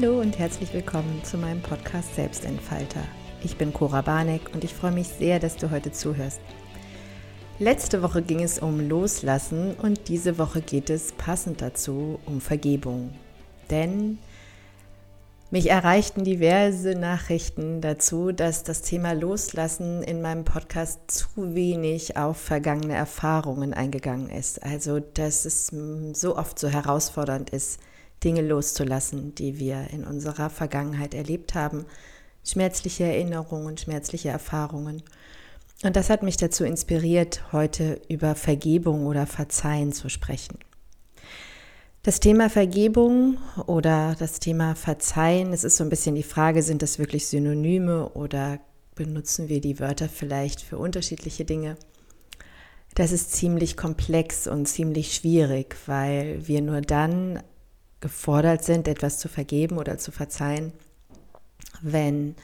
Hallo und herzlich willkommen zu meinem Podcast Selbstentfalter. Ich bin Cora Barneck und ich freue mich sehr, dass du heute zuhörst. Letzte Woche ging es um Loslassen und diese Woche geht es passend dazu um Vergebung. Denn mich erreichten diverse Nachrichten dazu, dass das Thema Loslassen in meinem Podcast zu wenig auf vergangene Erfahrungen eingegangen ist. Also, dass es so oft so herausfordernd ist, Dinge loszulassen, die wir in unserer Vergangenheit erlebt haben, schmerzliche Erinnerungen, schmerzliche Erfahrungen. Und das hat mich dazu inspiriert, heute über Vergebung oder Verzeihen zu sprechen. Das Thema Vergebung oder das Thema Verzeihen, es ist so ein bisschen die Frage, sind das wirklich Synonyme oder benutzen wir die Wörter vielleicht für unterschiedliche Dinge? Das ist ziemlich komplex und ziemlich schwierig, weil wir nur dann gefordert sind, etwas zu vergeben oder zu verzeihen, wenn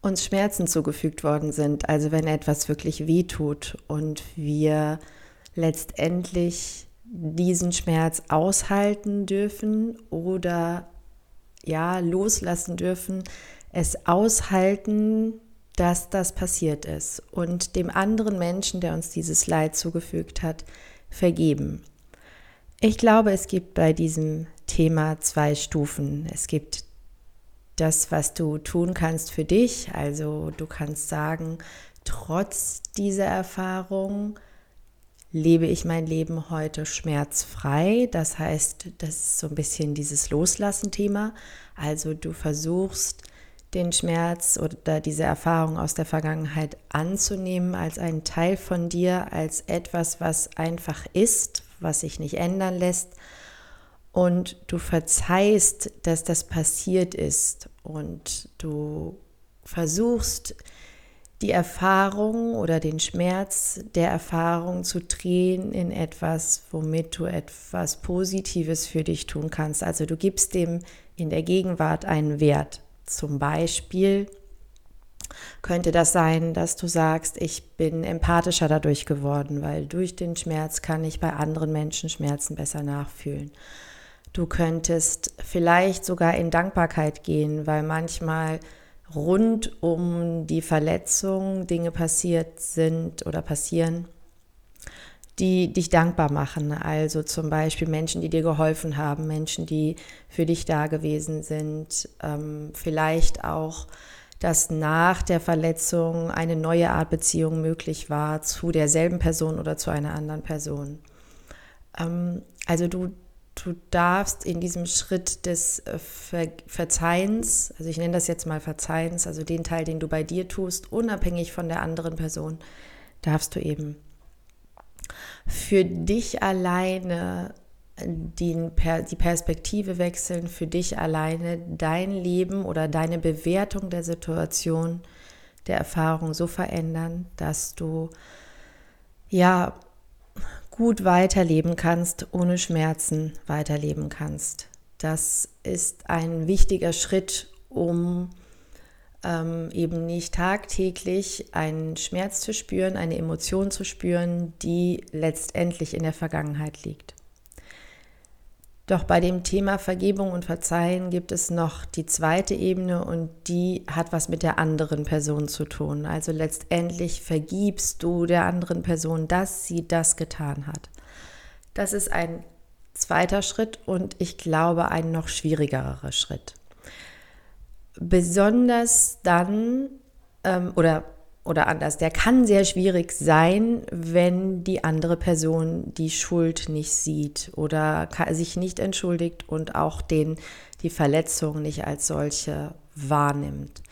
uns Schmerzen zugefügt worden sind, also wenn etwas wirklich weh tut und wir letztendlich diesen Schmerz aushalten dürfen oder ja, loslassen dürfen, es aushalten, dass das passiert ist und dem anderen Menschen, der uns dieses Leid zugefügt hat, vergeben. Ich glaube, es gibt bei diesem Thema zwei Stufen. Es gibt das, was du tun kannst für dich. Also du kannst sagen, trotz dieser Erfahrung lebe ich mein Leben heute schmerzfrei. Das heißt, das ist so ein bisschen dieses Loslassen-Thema. Also du versuchst den Schmerz oder diese Erfahrung aus der Vergangenheit anzunehmen als einen Teil von dir, als etwas, was einfach ist, was sich nicht ändern lässt und du verzeihst, dass das passiert ist und du versuchst, die Erfahrung oder den Schmerz der Erfahrung zu drehen in etwas, womit du etwas Positives für dich tun kannst. Also du gibst dem in der Gegenwart einen Wert. Zum Beispiel könnte das sein, dass du sagst, ich bin empathischer dadurch geworden, weil durch den Schmerz kann ich bei anderen Menschen Schmerzen besser nachfühlen. Du könntest vielleicht sogar in Dankbarkeit gehen, weil manchmal rund um die Verletzung Dinge passiert sind oder passieren, die dich dankbar machen. Also zum Beispiel Menschen, die dir geholfen haben, Menschen, die für dich da gewesen sind. Ähm, vielleicht auch, dass nach der Verletzung eine neue Art Beziehung möglich war zu derselben Person oder zu einer anderen Person. Ähm, also du du darfst in diesem Schritt des äh, Ver Verzeihens, also ich nenne das jetzt mal Verzeihens, also den Teil, den du bei dir tust, unabhängig von der anderen Person, darfst du eben für dich alleine die, die Perspektive wechseln, für dich alleine dein Leben oder deine Bewertung der Situation, der Erfahrung so verändern, dass du ja gut weiterleben kannst, ohne Schmerzen weiterleben kannst. Das ist ein wichtiger Schritt, um ähm, eben nicht tagtäglich einen Schmerz zu spüren, eine Emotion zu spüren, die letztendlich in der Vergangenheit liegt. Doch bei dem Thema Vergebung und Verzeihen gibt es noch die zweite Ebene und die hat was mit der anderen Person zu tun. Also letztendlich vergibst du der anderen Person, dass sie das getan hat. Das ist ein zweiter Schritt und ich glaube ein noch schwierigerer Schritt. Besonders dann ähm, oder oder anders, der kann sehr schwierig sein, wenn die andere Person die Schuld nicht sieht oder sich nicht entschuldigt und auch den, die Verletzung nicht als solche wahrnimmt.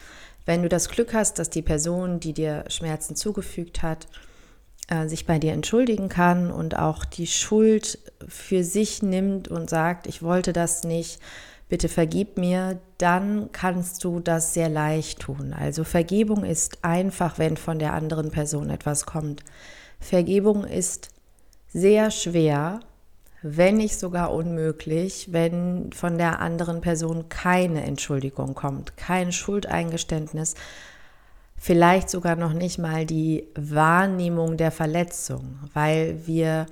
Wenn du das Glück hast, dass die Person, die dir Schmerzen zugefügt hat, äh, sich bei dir entschuldigen kann und auch die Schuld für sich nimmt und sagt, ich wollte das nicht, bitte vergib mir, dann kannst du das sehr leicht tun. Also Vergebung ist einfach, wenn von der anderen Person etwas kommt. Vergebung ist sehr schwer, wenn nicht sogar unmöglich, wenn von der anderen Person keine Entschuldigung kommt, kein Schuldeingeständnis, vielleicht sogar noch nicht mal die Wahrnehmung der Verletzung, weil wir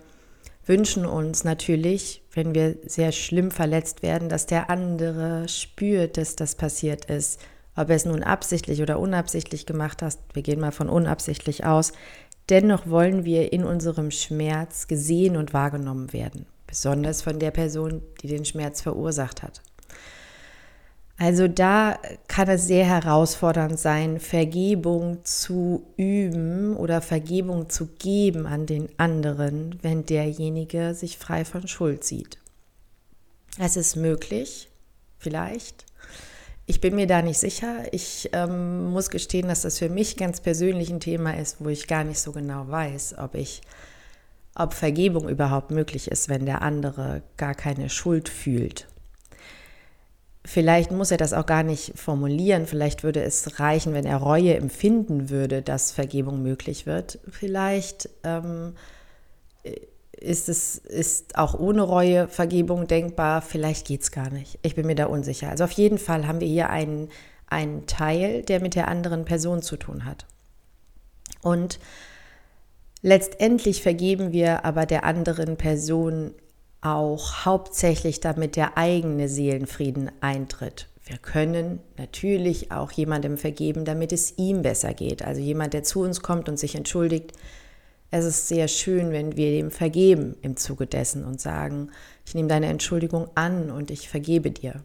wünschen uns natürlich, wenn wir sehr schlimm verletzt werden, dass der andere spürt, dass das passiert ist. Ob er es nun absichtlich oder unabsichtlich gemacht hat, wir gehen mal von unabsichtlich aus, dennoch wollen wir in unserem Schmerz gesehen und wahrgenommen werden, besonders von der Person, die den Schmerz verursacht hat. Also da kann es sehr herausfordernd sein, Vergebung zu üben oder Vergebung zu geben an den anderen, wenn derjenige sich frei von Schuld sieht. Es ist möglich, vielleicht. Ich bin mir da nicht sicher. Ich ähm, muss gestehen, dass das für mich ganz persönlich ein Thema ist, wo ich gar nicht so genau weiß, ob ich, ob Vergebung überhaupt möglich ist, wenn der andere gar keine Schuld fühlt. Vielleicht muss er das auch gar nicht formulieren. Vielleicht würde es reichen, wenn er Reue empfinden würde, dass Vergebung möglich wird. Vielleicht ähm, ist es ist auch ohne Reue Vergebung denkbar. Vielleicht geht es gar nicht. Ich bin mir da unsicher. Also auf jeden Fall haben wir hier einen, einen Teil, der mit der anderen Person zu tun hat. Und letztendlich vergeben wir aber der anderen Person auch hauptsächlich damit der eigene Seelenfrieden eintritt. Wir können natürlich auch jemandem vergeben, damit es ihm besser geht. Also jemand, der zu uns kommt und sich entschuldigt. Es ist sehr schön, wenn wir dem vergeben im Zuge dessen und sagen, ich nehme deine Entschuldigung an und ich vergebe dir.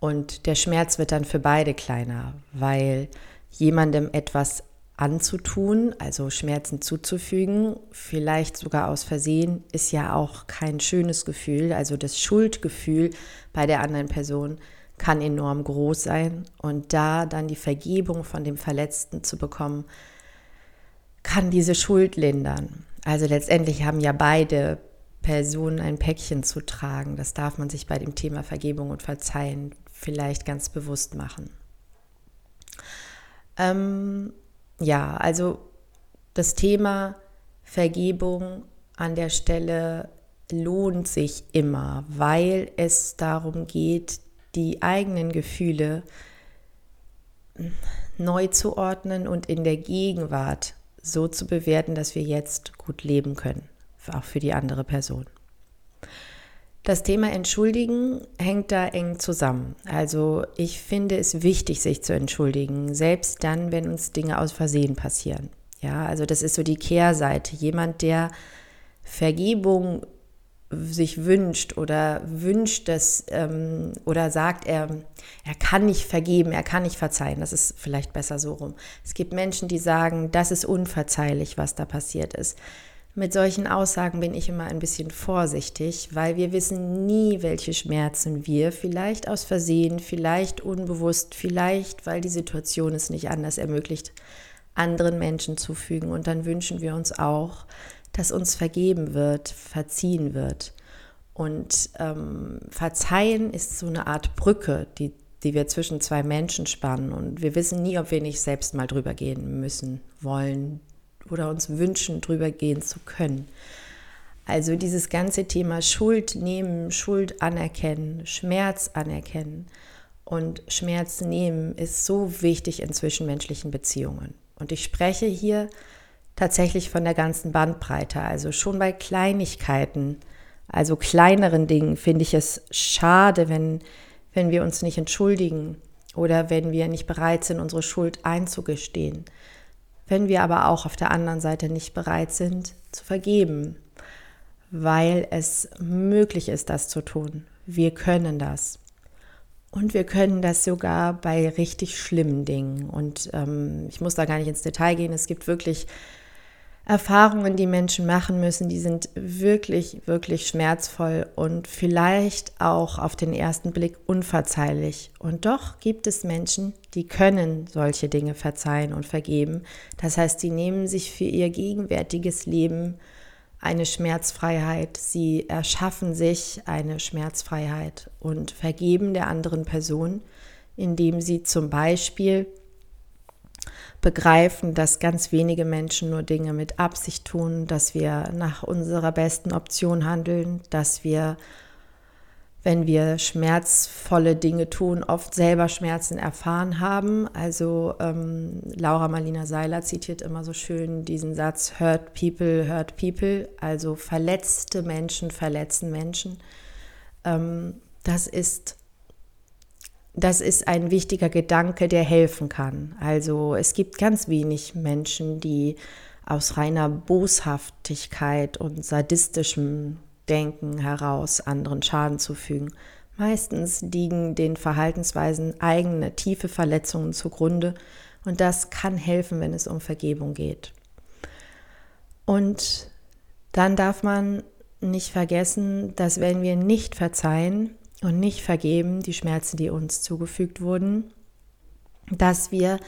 Und der Schmerz wird dann für beide kleiner, weil jemandem etwas anzutun, also Schmerzen zuzufügen, vielleicht sogar aus Versehen, ist ja auch kein schönes Gefühl. Also das Schuldgefühl bei der anderen Person kann enorm groß sein. Und da dann die Vergebung von dem Verletzten zu bekommen, kann diese Schuld lindern. Also letztendlich haben ja beide Personen ein Päckchen zu tragen. Das darf man sich bei dem Thema Vergebung und Verzeihen vielleicht ganz bewusst machen. Ähm, ja, also das Thema Vergebung an der Stelle lohnt sich immer, weil es darum geht, die eigenen Gefühle neu zu ordnen und in der Gegenwart so zu bewerten, dass wir jetzt gut leben können, auch für die andere Person. Das Thema Entschuldigen hängt da eng zusammen. Also ich finde es wichtig, sich zu entschuldigen, selbst dann, wenn uns Dinge aus Versehen passieren. Ja, also das ist so die Kehrseite. Jemand, der Vergebung sich wünscht oder wünscht dass ähm, oder sagt, er, er kann nicht vergeben, er kann nicht verzeihen. Das ist vielleicht besser so rum. Es gibt Menschen, die sagen, das ist unverzeihlich, was da passiert ist. Mit solchen Aussagen bin ich immer ein bisschen vorsichtig, weil wir wissen nie, welche Schmerzen wir vielleicht aus Versehen, vielleicht unbewusst, vielleicht weil die Situation es nicht anders ermöglicht, anderen Menschen zufügen. Und dann wünschen wir uns auch, dass uns vergeben wird, verziehen wird. Und ähm, Verzeihen ist so eine Art Brücke, die, die wir zwischen zwei Menschen spannen. Und wir wissen nie, ob wir nicht selbst mal drüber gehen müssen, wollen, oder uns wünschen, drüber gehen zu können. Also dieses ganze Thema Schuld nehmen, Schuld anerkennen, Schmerz anerkennen und Schmerz nehmen ist so wichtig in zwischenmenschlichen Beziehungen. Und ich spreche hier tatsächlich von der ganzen Bandbreite. Also schon bei Kleinigkeiten, also kleineren Dingen, finde ich es schade, wenn, wenn wir uns nicht entschuldigen oder wenn wir nicht bereit sind, unsere Schuld einzugestehen. Wenn wir aber auch auf der anderen Seite nicht bereit sind zu vergeben, weil es möglich ist, das zu tun. Wir können das. Und wir können das sogar bei richtig schlimmen Dingen. Und ähm, ich muss da gar nicht ins Detail gehen. Es gibt wirklich Erfahrungen, die Menschen machen müssen, die sind wirklich, wirklich schmerzvoll und vielleicht auch auf den ersten Blick unverzeihlich. Und doch gibt es Menschen, die können solche Dinge verzeihen und vergeben. Das heißt, sie nehmen sich für ihr gegenwärtiges Leben eine Schmerzfreiheit, sie erschaffen sich eine Schmerzfreiheit und vergeben der anderen Person, indem sie zum Beispiel begreifen, dass ganz wenige Menschen nur Dinge mit Absicht tun, dass wir nach unserer besten Option handeln, dass wir wenn wir schmerzvolle Dinge tun, oft selber Schmerzen erfahren haben. Also ähm, Laura Marlina Seiler zitiert immer so schön diesen Satz, Hurt People, Hurt People, also verletzte Menschen verletzen Menschen. Ähm, das ist das ist ein wichtiger Gedanke, der helfen kann. Also es gibt ganz wenig Menschen, die aus reiner Boshaftigkeit und sadistischem Denken heraus anderen Schaden zufügen. Meistens liegen den Verhaltensweisen eigene tiefe Verletzungen zugrunde und das kann helfen, wenn es um Vergebung geht. Und dann darf man nicht vergessen, dass wenn wir nicht verzeihen und nicht vergeben, die Schmerzen, die uns zugefügt wurden, dass wir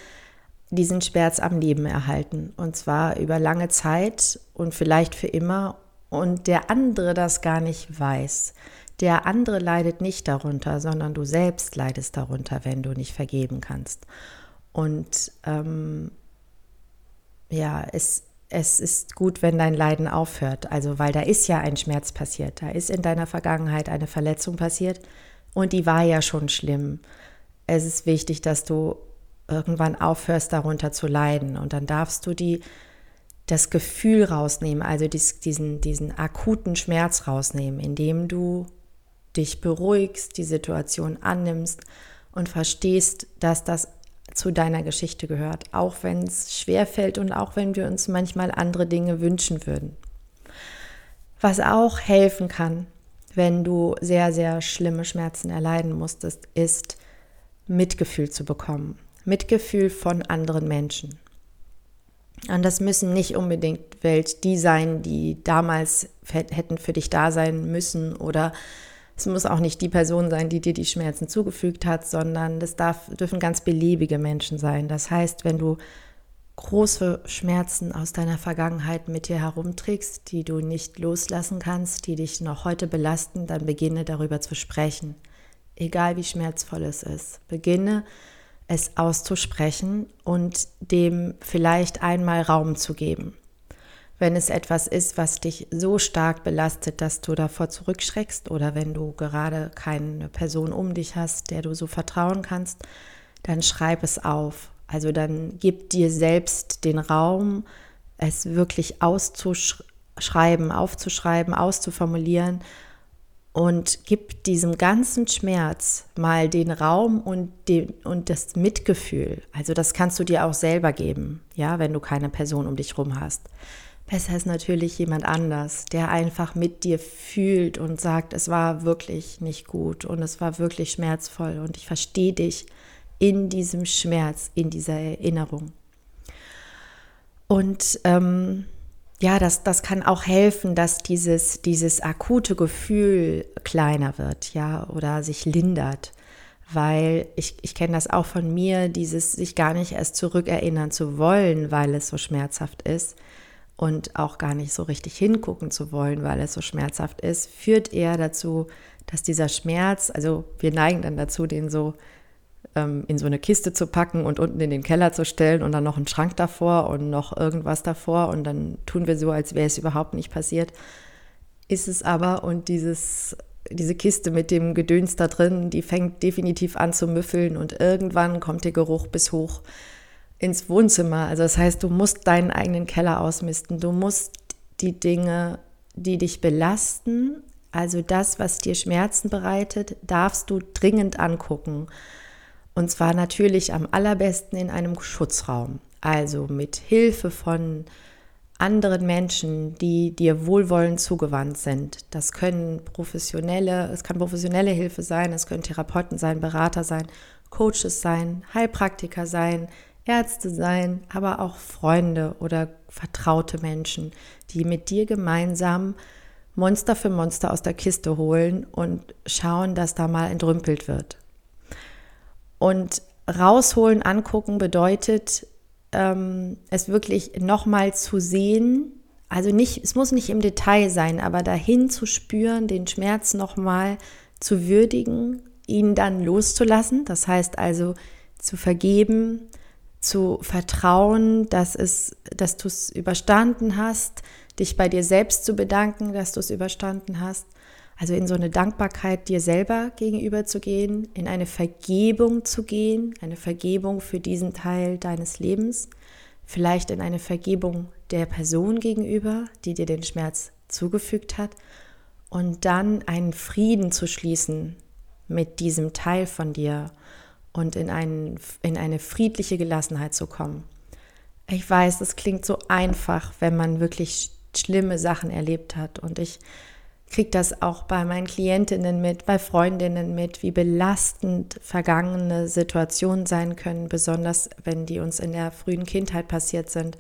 diesen Schmerz am Leben erhalten. Und zwar über lange Zeit und vielleicht für immer und der andere das gar nicht weiß. Der andere leidet nicht darunter, sondern du selbst leidest darunter, wenn du nicht vergeben kannst. Und ähm, ja, es, es ist gut, wenn dein Leiden aufhört. Also, weil da ist ja ein Schmerz passiert. Da ist in deiner Vergangenheit eine Verletzung passiert und die war ja schon schlimm. Es ist wichtig, dass du irgendwann aufhörst, darunter zu leiden. Und dann darfst du die das Gefühl rausnehmen, also diesen, diesen akuten Schmerz rausnehmen, indem du dich beruhigst, die Situation annimmst und verstehst, dass das zu deiner Geschichte gehört, auch wenn es schwer fällt und auch wenn wir uns manchmal andere Dinge wünschen würden. Was auch helfen kann, wenn du sehr, sehr schlimme Schmerzen erleiden musstest, ist Mitgefühl zu bekommen. Mitgefühl von anderen Menschen. Und das müssen nicht unbedingt Welt die sein, die damals hätten für dich da sein müssen oder es muss auch nicht die Person sein, die dir die Schmerzen zugefügt hat, sondern das darf, dürfen ganz beliebige Menschen sein. Das heißt, wenn du große Schmerzen aus deiner Vergangenheit mit dir herumträgst, die du nicht loslassen kannst, die dich noch heute belasten, dann beginne darüber zu sprechen. Egal wie schmerzvoll es ist. Beginne es auszusprechen und dem vielleicht einmal Raum zu geben. Wenn es etwas ist, was dich so stark belastet, dass du davor zurückschreckst oder wenn du gerade keine Person um dich hast, der du so vertrauen kannst, dann schreib es auf. Also dann gib dir selbst den Raum, es wirklich auszuschreiben, aufzuschreiben, auszuformulieren und gib diesem ganzen Schmerz mal den Raum und, den, und das Mitgefühl. Also das kannst du dir auch selber geben, ja, wenn du keine Person um dich herum hast. Besser ist natürlich jemand anders, der einfach mit dir fühlt und sagt, es war wirklich nicht gut und es war wirklich schmerzvoll und ich verstehe dich in diesem Schmerz, in dieser Erinnerung. Und ähm, ja, das, das kann auch helfen, dass dieses, dieses akute Gefühl kleiner wird, ja, oder sich lindert. Weil ich, ich kenne das auch von mir, dieses sich gar nicht erst zurückerinnern zu wollen, weil es so schmerzhaft ist und auch gar nicht so richtig hingucken zu wollen, weil es so schmerzhaft ist, führt eher dazu, dass dieser Schmerz, also wir neigen dann dazu, den so ähm, in so eine Kiste zu packen und unten in den Keller zu stellen und dann noch einen Schrank davor und noch irgendwas davor und dann tun wir so, als wäre es überhaupt nicht passiert. Ist es aber und dieses, diese Kiste mit dem Gedöns da drin, die fängt definitiv an zu müffeln und irgendwann kommt der Geruch bis hoch ins Wohnzimmer. Also das heißt, du musst deinen eigenen Keller ausmisten. Du musst die Dinge, die dich belasten, also das, was dir Schmerzen bereitet, darfst du dringend angucken. Und zwar natürlich am allerbesten in einem Schutzraum, also mit Hilfe von anderen Menschen, die dir wohlwollend zugewandt sind. Das können professionelle, es kann professionelle Hilfe sein, es können Therapeuten sein, Berater sein, Coaches sein, Heilpraktiker sein, Ärzte sein, aber auch Freunde oder vertraute Menschen, die mit dir gemeinsam Monster für Monster aus der Kiste holen und schauen, dass da mal entrümpelt wird. Und rausholen, angucken bedeutet, ähm, es wirklich nochmal zu sehen. Also nicht, es muss nicht im Detail sein, aber dahin zu spüren, den Schmerz nochmal zu würdigen, ihn dann loszulassen. Das heißt also zu vergeben, zu vertrauen, dass es, dass du es überstanden hast, dich bei dir selbst zu bedanken, dass du es überstanden hast. Also in so eine Dankbarkeit dir selber gegenüber zu gehen, in eine Vergebung zu gehen, eine Vergebung für diesen Teil deines Lebens, vielleicht in eine Vergebung der Person gegenüber, die dir den Schmerz zugefügt hat, und dann einen Frieden zu schließen mit diesem Teil von dir und in, einen, in eine friedliche Gelassenheit zu kommen. Ich weiß, es klingt so einfach, wenn man wirklich schlimme Sachen erlebt hat. Und ich kriege das auch bei meinen Klientinnen mit, bei Freundinnen mit, wie belastend vergangene Situationen sein können, besonders wenn die uns in der frühen Kindheit passiert sind.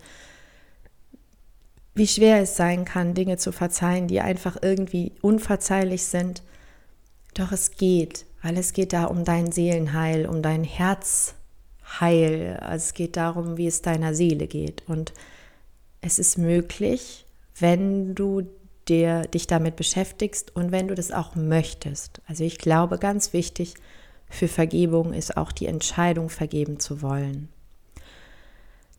Wie schwer es sein kann, Dinge zu verzeihen, die einfach irgendwie unverzeihlich sind. Doch es geht, weil es geht da um dein Seelenheil, um dein Herzheil. Also es geht darum, wie es deiner Seele geht. Und es ist möglich, wenn du dir, dich damit beschäftigst und wenn du das auch möchtest. Also ich glaube, ganz wichtig für Vergebung ist auch die Entscheidung, vergeben zu wollen.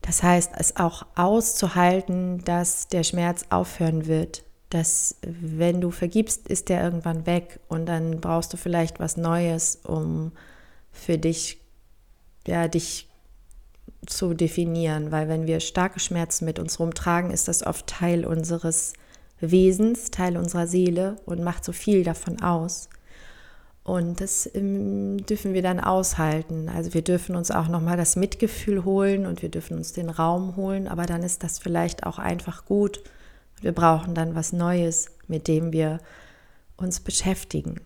Das heißt, es auch auszuhalten, dass der Schmerz aufhören wird, dass wenn du vergibst, ist der irgendwann weg und dann brauchst du vielleicht was Neues, um für dich, ja, dich zu definieren, weil wenn wir starke Schmerzen mit uns rumtragen, ist das oft Teil unseres Wesens, Teil unserer Seele und macht so viel davon aus. Und das ähm, dürfen wir dann aushalten. Also wir dürfen uns auch nochmal das Mitgefühl holen und wir dürfen uns den Raum holen, aber dann ist das vielleicht auch einfach gut. Wir brauchen dann was Neues, mit dem wir uns beschäftigen.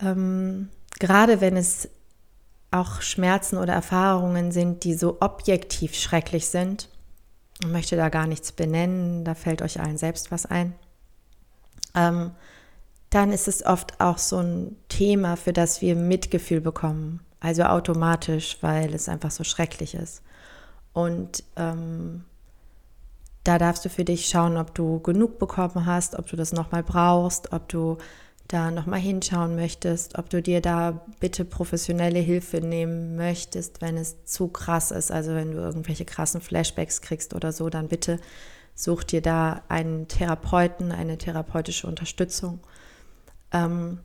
Ähm, gerade wenn es auch Schmerzen oder Erfahrungen sind, die so objektiv schrecklich sind, ich möchte da gar nichts benennen, da fällt euch allen selbst was ein, ähm, dann ist es oft auch so ein Thema, für das wir Mitgefühl bekommen. Also automatisch, weil es einfach so schrecklich ist. Und ähm, da darfst du für dich schauen, ob du genug bekommen hast, ob du das nochmal brauchst, ob du da nochmal hinschauen möchtest, ob du dir da bitte professionelle Hilfe nehmen möchtest, wenn es zu krass ist, also wenn du irgendwelche krassen Flashbacks kriegst oder so, dann bitte such dir da einen Therapeuten, eine therapeutische Unterstützung. Ähm,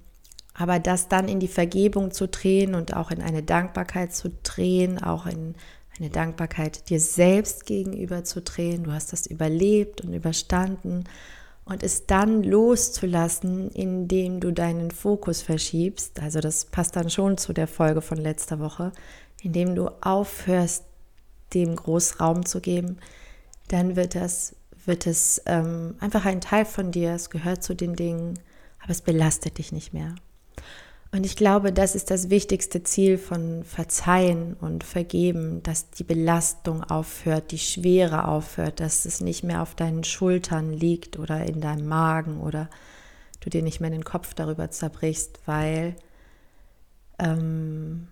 aber das dann in die Vergebung zu drehen und auch in eine Dankbarkeit zu drehen, auch in eine Dankbarkeit dir selbst gegenüber zu drehen, du hast das überlebt und überstanden. Und es dann loszulassen, indem du deinen Fokus verschiebst, also das passt dann schon zu der Folge von letzter Woche, indem du aufhörst, dem Großraum zu geben, dann wird das, wird es ähm, einfach ein Teil von dir, es gehört zu den Dingen, aber es belastet dich nicht mehr. Und ich glaube, das ist das wichtigste Ziel von Verzeihen und Vergeben, dass die Belastung aufhört, die Schwere aufhört, dass es nicht mehr auf deinen Schultern liegt oder in deinem Magen oder du dir nicht mehr den Kopf darüber zerbrichst, weil ähm,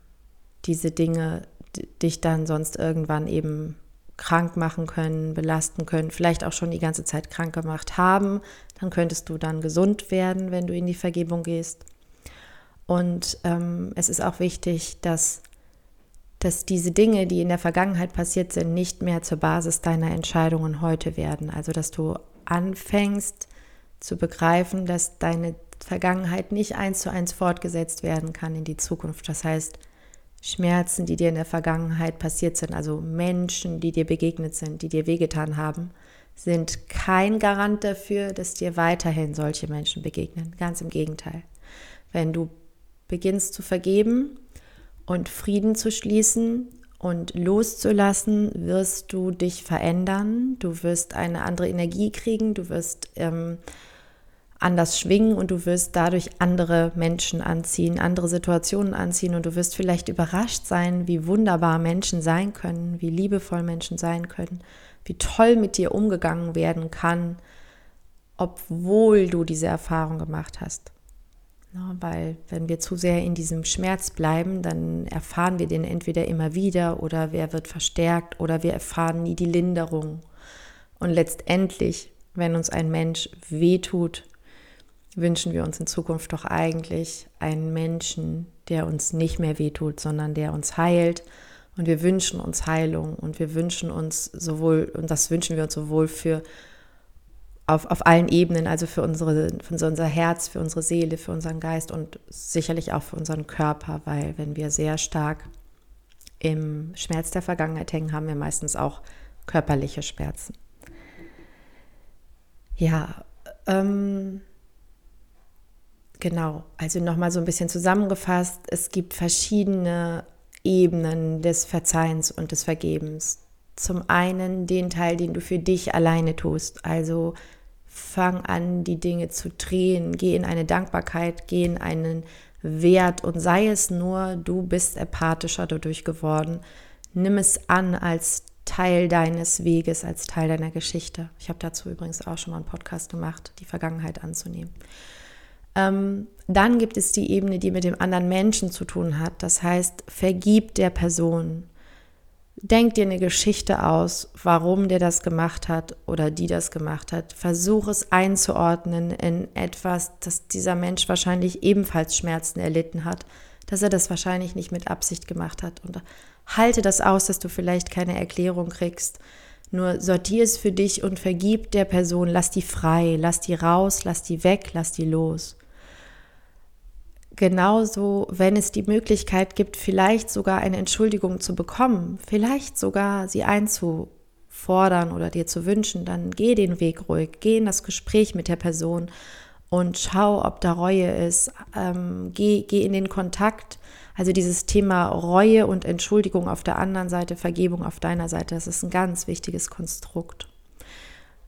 diese Dinge dich dann sonst irgendwann eben krank machen können, belasten können, vielleicht auch schon die ganze Zeit krank gemacht haben. Dann könntest du dann gesund werden, wenn du in die Vergebung gehst. Und ähm, es ist auch wichtig, dass, dass diese Dinge, die in der Vergangenheit passiert sind, nicht mehr zur Basis deiner Entscheidungen heute werden. Also dass du anfängst zu begreifen, dass deine Vergangenheit nicht eins zu eins fortgesetzt werden kann in die Zukunft. Das heißt, Schmerzen, die dir in der Vergangenheit passiert sind, also Menschen, die dir begegnet sind, die dir wehgetan haben, sind kein Garant dafür, dass dir weiterhin solche Menschen begegnen. Ganz im Gegenteil. Wenn du beginnst zu vergeben und Frieden zu schließen und loszulassen, wirst du dich verändern, du wirst eine andere Energie kriegen, du wirst ähm, anders schwingen und du wirst dadurch andere Menschen anziehen, andere Situationen anziehen und du wirst vielleicht überrascht sein, wie wunderbar Menschen sein können, wie liebevoll Menschen sein können, wie toll mit dir umgegangen werden kann, obwohl du diese Erfahrung gemacht hast. Ja, weil wenn wir zu sehr in diesem Schmerz bleiben, dann erfahren wir den entweder immer wieder oder wer wird verstärkt oder wir erfahren nie die Linderung. Und letztendlich, wenn uns ein Mensch wehtut, wünschen wir uns in Zukunft doch eigentlich einen Menschen, der uns nicht mehr wehtut, sondern der uns heilt. Und wir wünschen uns Heilung und wir wünschen uns sowohl, und das wünschen wir uns sowohl für auf, auf allen Ebenen, also für, unsere, für unser Herz, für unsere Seele, für unseren Geist und sicherlich auch für unseren Körper, weil wenn wir sehr stark im Schmerz der Vergangenheit hängen, haben wir meistens auch körperliche Schmerzen. Ja, ähm, genau. Also nochmal so ein bisschen zusammengefasst. Es gibt verschiedene Ebenen des Verzeihens und des Vergebens. Zum einen den Teil, den du für dich alleine tust. Also fang an, die Dinge zu drehen. Geh in eine Dankbarkeit, geh in einen Wert und sei es nur, du bist empathischer dadurch geworden. Nimm es an als Teil deines Weges, als Teil deiner Geschichte. Ich habe dazu übrigens auch schon mal einen Podcast gemacht, die Vergangenheit anzunehmen. Ähm, dann gibt es die Ebene, die mit dem anderen Menschen zu tun hat. Das heißt, vergib der Person. Denk dir eine Geschichte aus, warum der das gemacht hat oder die das gemacht hat. Versuch es einzuordnen in etwas, dass dieser Mensch wahrscheinlich ebenfalls Schmerzen erlitten hat, dass er das wahrscheinlich nicht mit Absicht gemacht hat. Und halte das aus, dass du vielleicht keine Erklärung kriegst. Nur sortier es für dich und vergib der Person, lass die frei, lass die raus, lass die weg, lass die los. Genauso, wenn es die Möglichkeit gibt, vielleicht sogar eine Entschuldigung zu bekommen, vielleicht sogar sie einzufordern oder dir zu wünschen, dann geh den Weg ruhig, geh in das Gespräch mit der Person und schau, ob da Reue ist. Ähm, geh, geh in den Kontakt. Also dieses Thema Reue und Entschuldigung auf der anderen Seite, Vergebung auf deiner Seite, das ist ein ganz wichtiges Konstrukt.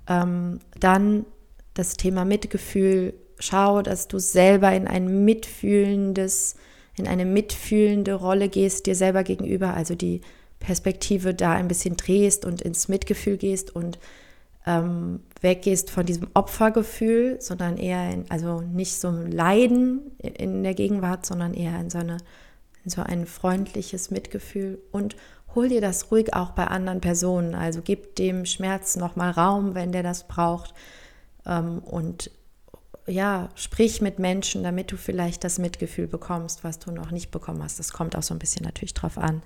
Ähm, dann das Thema Mitgefühl. Schau, dass du selber in ein mitfühlendes, in eine mitfühlende Rolle gehst, dir selber gegenüber, also die Perspektive da ein bisschen drehst und ins Mitgefühl gehst und ähm, weggehst von diesem Opfergefühl, sondern eher in, also nicht so ein Leiden in der Gegenwart, sondern eher in so, eine, in so ein freundliches Mitgefühl und hol dir das ruhig auch bei anderen Personen. Also gib dem Schmerz nochmal Raum, wenn der das braucht. Ähm, und ja, sprich mit Menschen, damit du vielleicht das Mitgefühl bekommst, was du noch nicht bekommen hast. Das kommt auch so ein bisschen natürlich drauf an,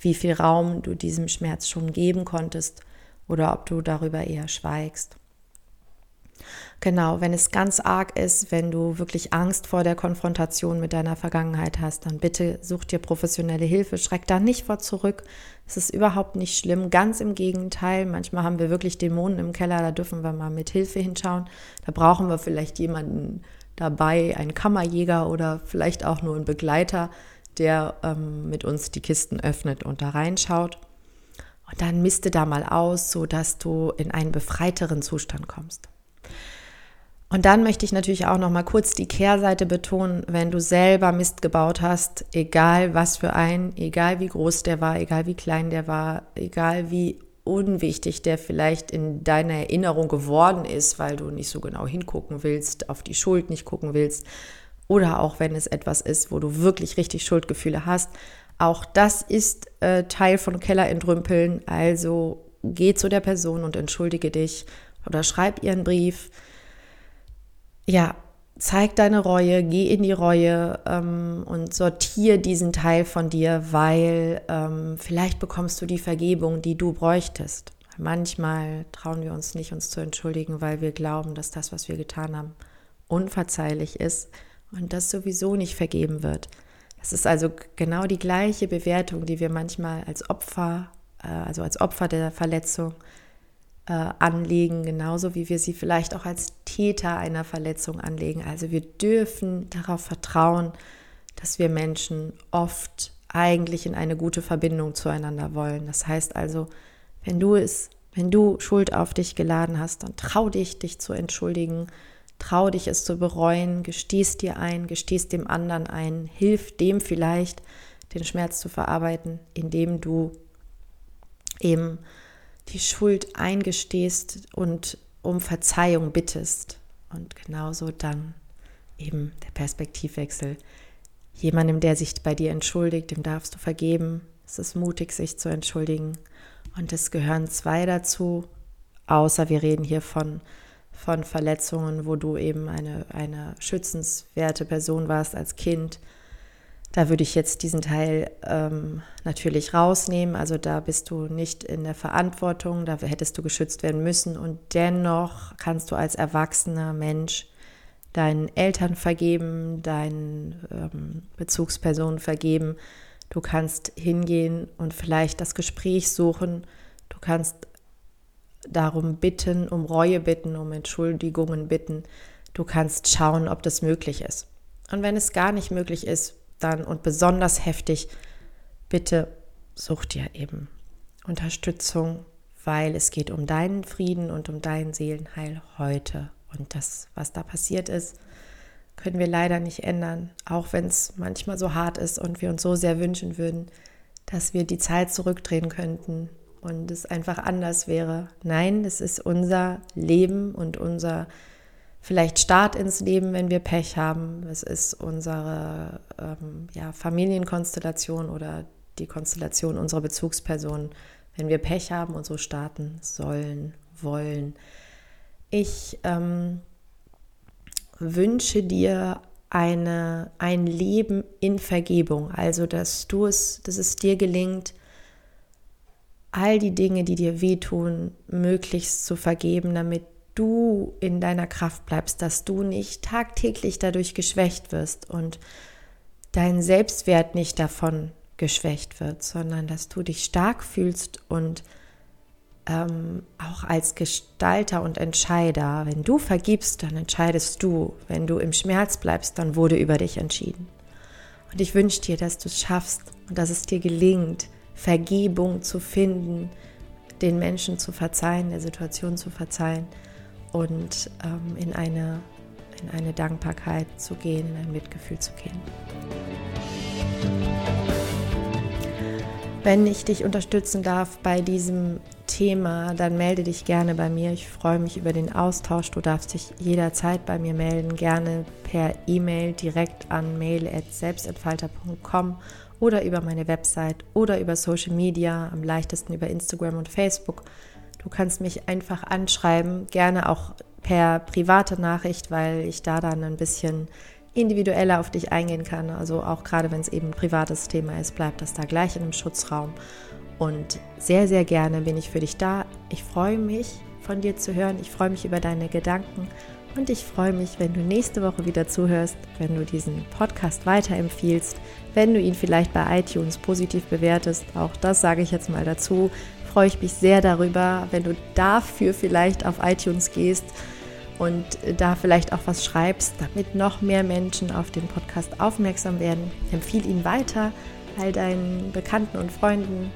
wie viel Raum du diesem Schmerz schon geben konntest oder ob du darüber eher schweigst. Genau, wenn es ganz arg ist, wenn du wirklich Angst vor der Konfrontation mit deiner Vergangenheit hast, dann bitte such dir professionelle Hilfe. Schreck da nicht vor zurück. Es ist überhaupt nicht schlimm. Ganz im Gegenteil. Manchmal haben wir wirklich Dämonen im Keller, da dürfen wir mal mit Hilfe hinschauen. Da brauchen wir vielleicht jemanden dabei, einen Kammerjäger oder vielleicht auch nur einen Begleiter, der ähm, mit uns die Kisten öffnet und da reinschaut. Und dann misste da mal aus, sodass du in einen befreiteren Zustand kommst. Und dann möchte ich natürlich auch noch mal kurz die Kehrseite betonen, wenn du selber Mist gebaut hast, egal was für ein, egal wie groß der war, egal wie klein der war, egal wie unwichtig der vielleicht in deiner Erinnerung geworden ist, weil du nicht so genau hingucken willst, auf die Schuld nicht gucken willst, oder auch wenn es etwas ist, wo du wirklich richtig Schuldgefühle hast, auch das ist äh, Teil von Keller entrümpeln. Also geh zu der Person und entschuldige dich oder schreib ihr einen Brief. Ja, zeig deine Reue, geh in die Reue ähm, und sortiere diesen Teil von dir, weil ähm, vielleicht bekommst du die Vergebung, die du bräuchtest. Manchmal trauen wir uns nicht, uns zu entschuldigen, weil wir glauben, dass das, was wir getan haben, unverzeihlich ist und das sowieso nicht vergeben wird. Es ist also genau die gleiche Bewertung, die wir manchmal als Opfer, äh, also als Opfer der Verletzung anlegen, genauso wie wir sie vielleicht auch als Täter einer Verletzung anlegen. Also wir dürfen darauf vertrauen, dass wir Menschen oft eigentlich in eine gute Verbindung zueinander wollen. Das heißt also, wenn du es, wenn du Schuld auf dich geladen hast, dann trau dich, dich zu entschuldigen Trau dich es zu bereuen, gestehst dir ein, gestehst dem anderen ein, hilf dem vielleicht, den Schmerz zu verarbeiten, indem du eben die Schuld eingestehst und um Verzeihung bittest. Und genauso dann eben der Perspektivwechsel. Jemandem, der sich bei dir entschuldigt, dem darfst du vergeben. Es ist mutig, sich zu entschuldigen. Und es gehören zwei dazu, außer wir reden hier von von Verletzungen, wo du eben eine, eine schützenswerte Person warst als Kind. Da würde ich jetzt diesen Teil ähm, natürlich rausnehmen. Also da bist du nicht in der Verantwortung, da hättest du geschützt werden müssen. Und dennoch kannst du als erwachsener Mensch deinen Eltern vergeben, deinen ähm, Bezugspersonen vergeben. Du kannst hingehen und vielleicht das Gespräch suchen. Du kannst darum bitten, um Reue bitten, um Entschuldigungen bitten. Du kannst schauen, ob das möglich ist. Und wenn es gar nicht möglich ist, dann und besonders heftig, bitte such dir eben Unterstützung, weil es geht um deinen Frieden und um dein Seelenheil heute. Und das, was da passiert ist, können wir leider nicht ändern, auch wenn es manchmal so hart ist und wir uns so sehr wünschen würden, dass wir die Zeit zurückdrehen könnten und es einfach anders wäre. Nein, es ist unser Leben und unser vielleicht Start ins Leben, wenn wir Pech haben. Es ist unsere ähm, ja, Familienkonstellation oder die Konstellation unserer Bezugspersonen, wenn wir Pech haben und so starten sollen, wollen. Ich ähm, wünsche dir eine, ein Leben in Vergebung, also dass du es, dass es dir gelingt, all die Dinge, die dir wehtun, möglichst zu vergeben, damit du in deiner Kraft bleibst, dass du nicht tagtäglich dadurch geschwächt wirst und dein Selbstwert nicht davon geschwächt wird, sondern dass du dich stark fühlst und ähm, auch als Gestalter und Entscheider, wenn du vergibst, dann entscheidest du. Wenn du im Schmerz bleibst, dann wurde über dich entschieden. Und ich wünsche dir, dass du es schaffst und dass es dir gelingt, Vergebung zu finden, den Menschen zu verzeihen, der Situation zu verzeihen und ähm, in, eine, in eine Dankbarkeit zu gehen, in ein Mitgefühl zu gehen. Wenn ich dich unterstützen darf bei diesem Thema, dann melde dich gerne bei mir. Ich freue mich über den Austausch. Du darfst dich jederzeit bei mir melden, gerne per E-Mail direkt an mail@selbstentfalter.com oder über meine Website oder über Social Media, am leichtesten über Instagram und Facebook. Du kannst mich einfach anschreiben, gerne auch per private Nachricht, weil ich da dann ein bisschen individueller auf dich eingehen kann. Also auch gerade wenn es eben ein privates Thema ist, bleibt das da gleich in einem Schutzraum. Und sehr, sehr gerne bin ich für dich da. Ich freue mich, von dir zu hören. Ich freue mich über deine Gedanken. Und ich freue mich, wenn du nächste Woche wieder zuhörst, wenn du diesen Podcast weiterempfiehlst, wenn du ihn vielleicht bei iTunes positiv bewertest. Auch das sage ich jetzt mal dazu. Freue ich mich sehr darüber, wenn du dafür vielleicht auf iTunes gehst und da vielleicht auch was schreibst, damit noch mehr Menschen auf den Podcast aufmerksam werden. Empfiehl ihn weiter all deinen Bekannten und Freunden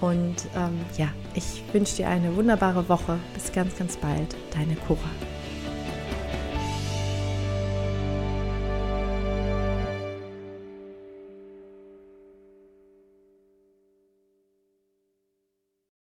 und ähm, ja, ich wünsche dir eine wunderbare Woche. Bis ganz, ganz bald. Deine Cora.